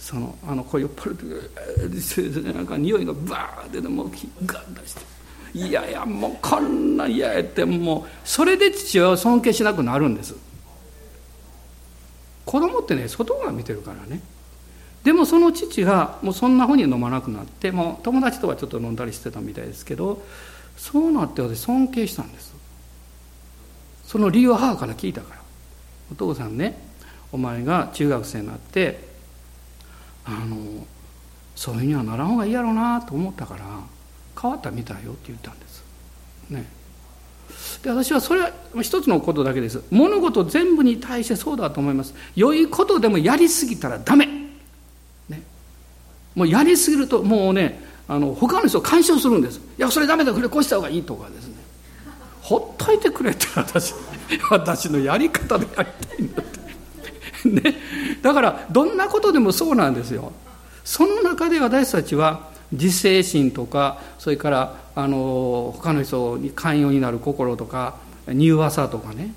そのあのこう酔っ払ってなんか匂いがバーってでもうガン出して。いやいやもうこんな嫌やってもうそれで父親を尊敬しなくなるんです。子供ってね外側見てるからね。でもその父がもうそんなふうに飲まなくなってもう友達とはちょっと飲んだりしてたみたいですけどそうなって私尊敬したんです。その理由は母から聞いたから。お父さんねお前が中学生になってあのそういうにはならん方がいいやろうなと思ったから変わったみたいよって言ったんです。ね。で私はそれは一つのことだけです。物事全部に対してそうだと思います。良いことでもやりすぎたらダメ、ね、もうやりすぎるともうねあの他の人を干渉するんです。いやそれダメだこれこうした方がいいとかですね。ほっといてくれって私 私のやり方でやりたいんだって。ね。だからどんなことでもそうなんですよ。その中で私たちは自制心とかそれからあの他の人に寛容になる心とか柔和さとかね。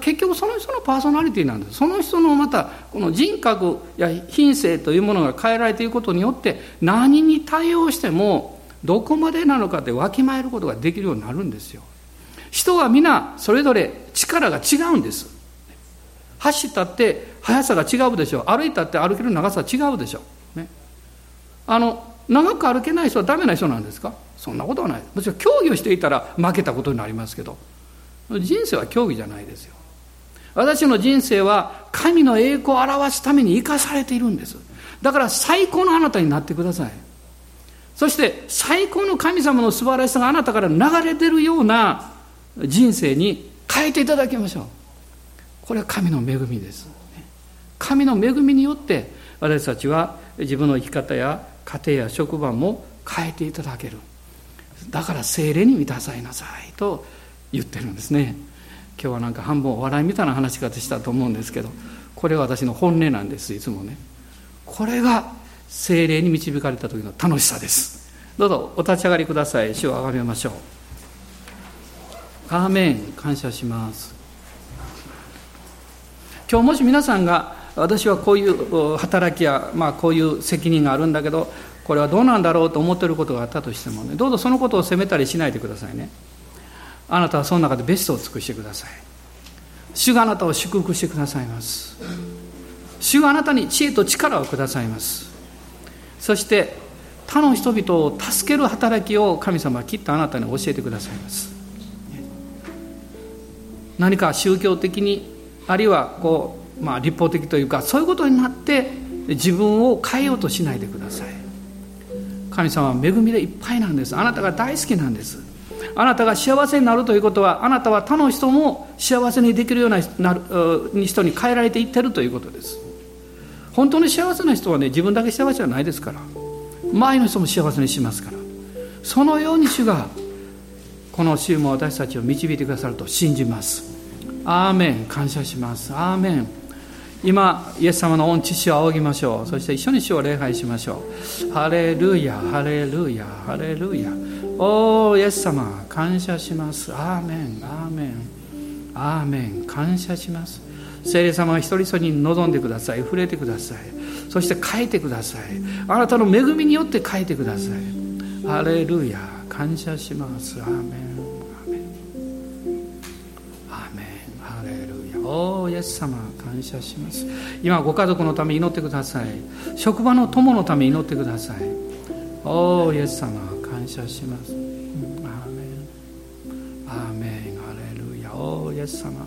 結局その人のパーソナリティなんです。その人のまたこの人格や品性というものが変えられていくことによって何に対応してもどこまでなのかってわきまえることができるようになるんですよ。人は皆それぞれ力が違うんです。走ったって速さが違うでしょう。歩いたって歩ける長さは違うでしょう、ね、あの長く歩けない人はダメな人なんですか？そんなことはない。もちろん競技をしていたら負けたことになりますけど。人生は競技じゃないですよ。私の人生は神の栄光を表すために生かされているんです。だから最高のあなたになってください。そして最高の神様の素晴らしさがあなたから流れてるような人生に変えていただきましょう。これは神の恵みです。神の恵みによって私たちは自分の生き方や家庭や職場も変えていただける。だから精霊に満たさいなさいと言ってるんですね。今日はなんか半分お笑いみたいな話し方したと思うんですけどこれは私の本音なんですいつもね。これが精霊に導かれた時の楽しさです。どうぞお立ち上がりください。主をあがめましょう。アーメン。感謝します。今日もし皆さんが私はこういう働きや、まあ、こういう責任があるんだけどこれはどうなんだろうと思ってることがあったとしてもねどうぞそのことを責めたりしないでくださいね。あなたはその中でベストを尽くしてください。主があなたを祝福してくださいます。主があなたに知恵と力をくださいます。そして他の人々を助ける働きを神様はきっとあなたに教えてくださいます。何か宗教的にあるいはこう、まあ、立法的というかそういうことになって自分を変えようとしないでください。神様は恵みでいっぱいなんです。あなたが大好きなんです。あなたが幸せになるということはあなたは他の人も幸せにできるような人に変えられていってるということです。本当に幸せな人はね自分だけ幸せじゃないですから。周りの人も幸せにしますから。そのように主がこの週も私たちを導いてくださると信じます。アーメン。感謝します。アーメン。今イエス様の御父を仰ぎましょう。そして一緒に主を礼拝しましょう。ハレルヤハレルヤハレルヤ。おおイエス様感謝します。アーメンアーメン。アーメン感謝します。聖霊様は一人一人に望んでください。触れてください。そして書いてください。あなたの恵みによって書いてください。ハレルヤ感謝します。アーメン。おおイエス様感謝します。今ご家族のため祈ってください。職場の友のため祈ってください。おイエス様感謝します、アーメン。アーメン。ハレルヤ。おおイエス様。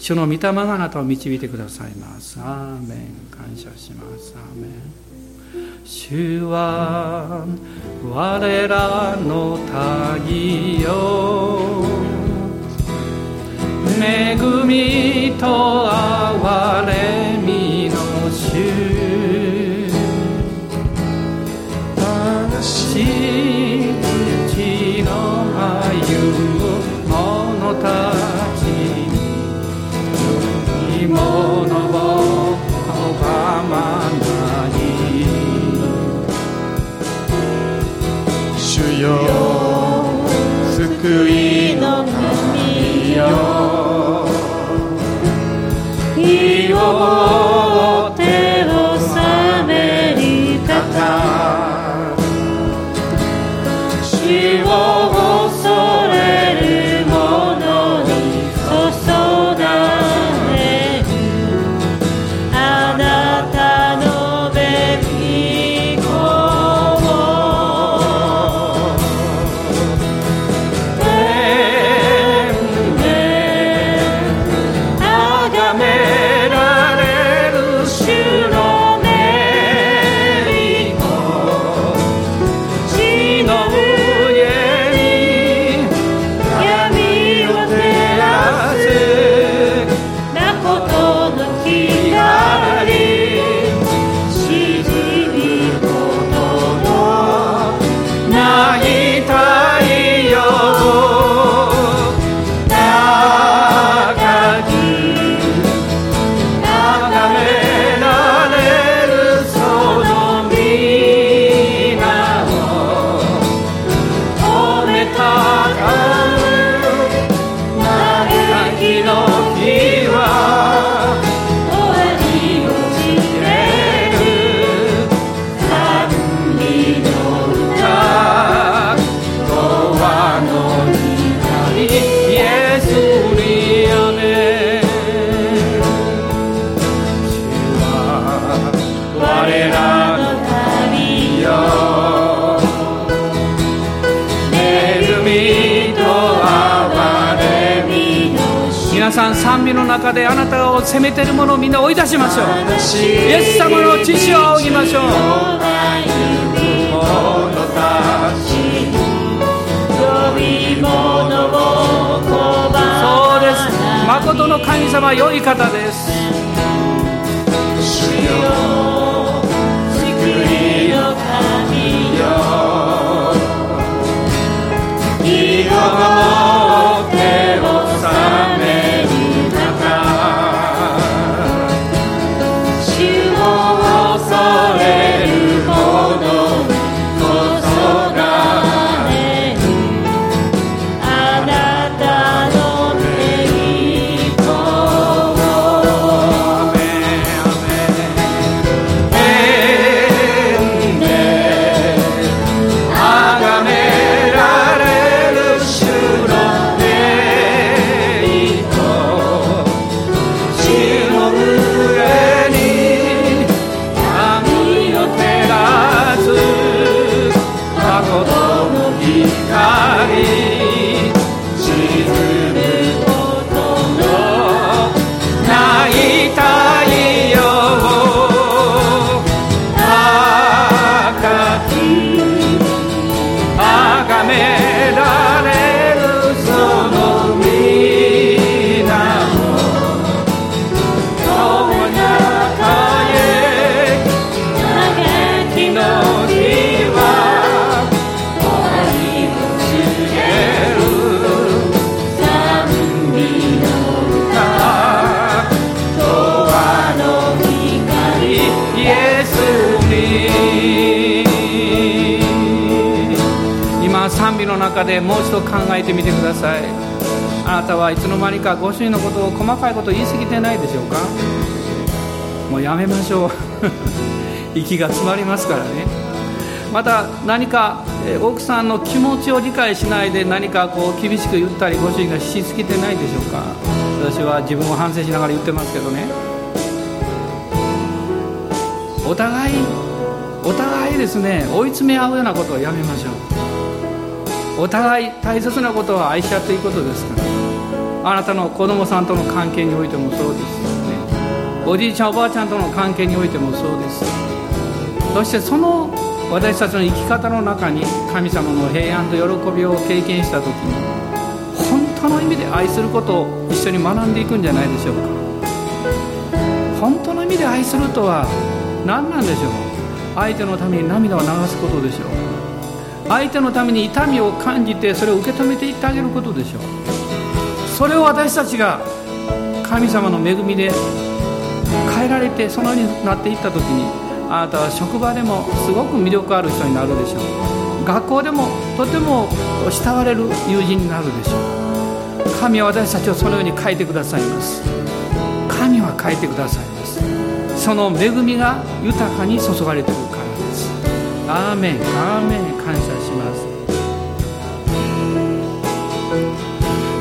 主の御霊があなたを導いてくださいます。アーメン。感謝します。アーメン。主は我らの太陽恵みと憐れもうやめましょう。息が詰まりますからね。また何か奥さんの気持ちを理解しないで何かこう厳しく言ったりご主人がしつけてないでしょうか。私は自分を反省しながら言ってますけどね。お互いお互いですね。追い詰め合うようなことをやめましょう。お互い大切なことは愛し合っていくことですから。あなたの子供さんとの関係においてもそうです。よおじいちゃんおばあちゃんとの関係においてもそうです。そしてその私たちの生き方の中に神様の平安と喜びを経験した時に本当の意味で愛することを一緒に学んでいくんじゃないでしょうか。本当の意味で愛するとは何なんでしょう。相手のために涙を流すことでしょう。相手のために痛みを感じてそれを受け止めていってあげることでしょう。それを私たちが神様の恵みで変えられてそのようになっていった時にあなたは職場でもすごく魅力ある人になるでしょう。学校でもとても慕われる友人になるでしょう。神は私たちをそのように変えてくださいます。神は変えてくださいます。その恵みが豊かに注がれているからです。アーメンアーメン感謝します「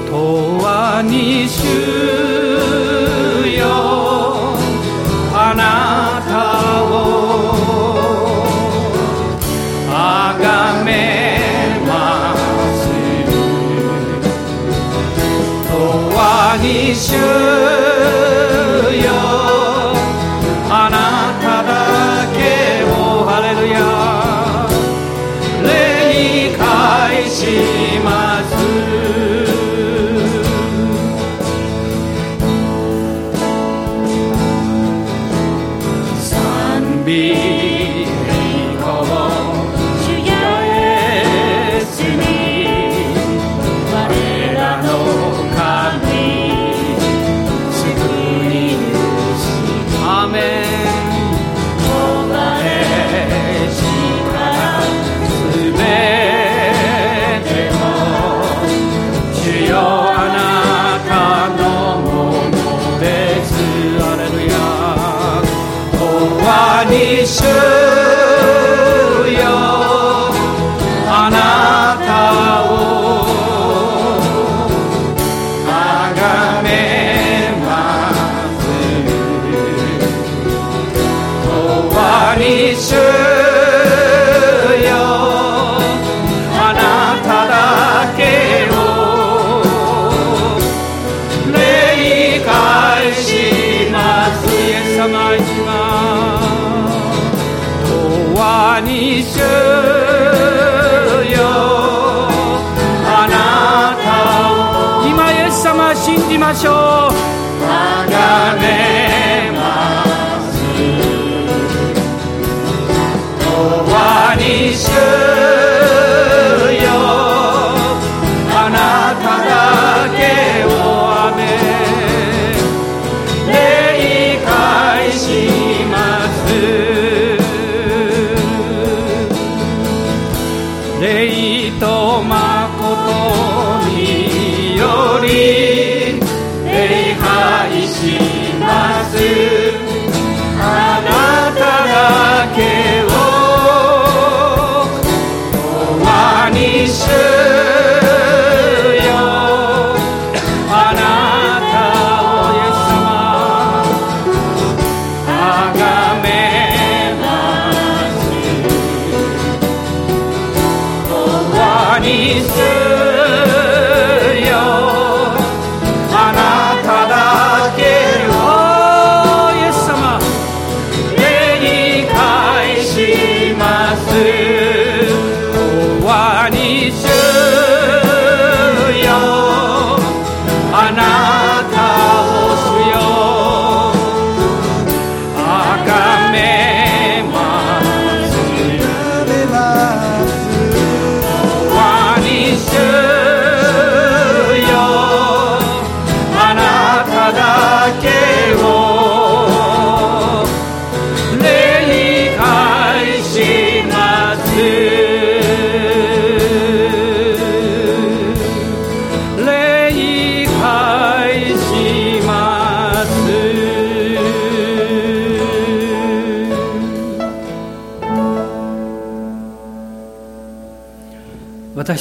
永遠に主よ。あな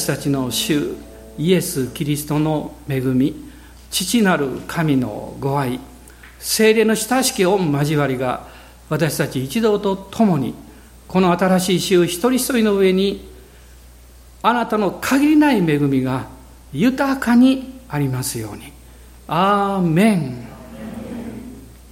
私たちの主イエス・キリストの恵み父なる神のご愛精霊の親しき御交わりが私たち一同と共にこの新しい週一人一人の上にあなたの限りない恵みが豊かにありますように。アーメン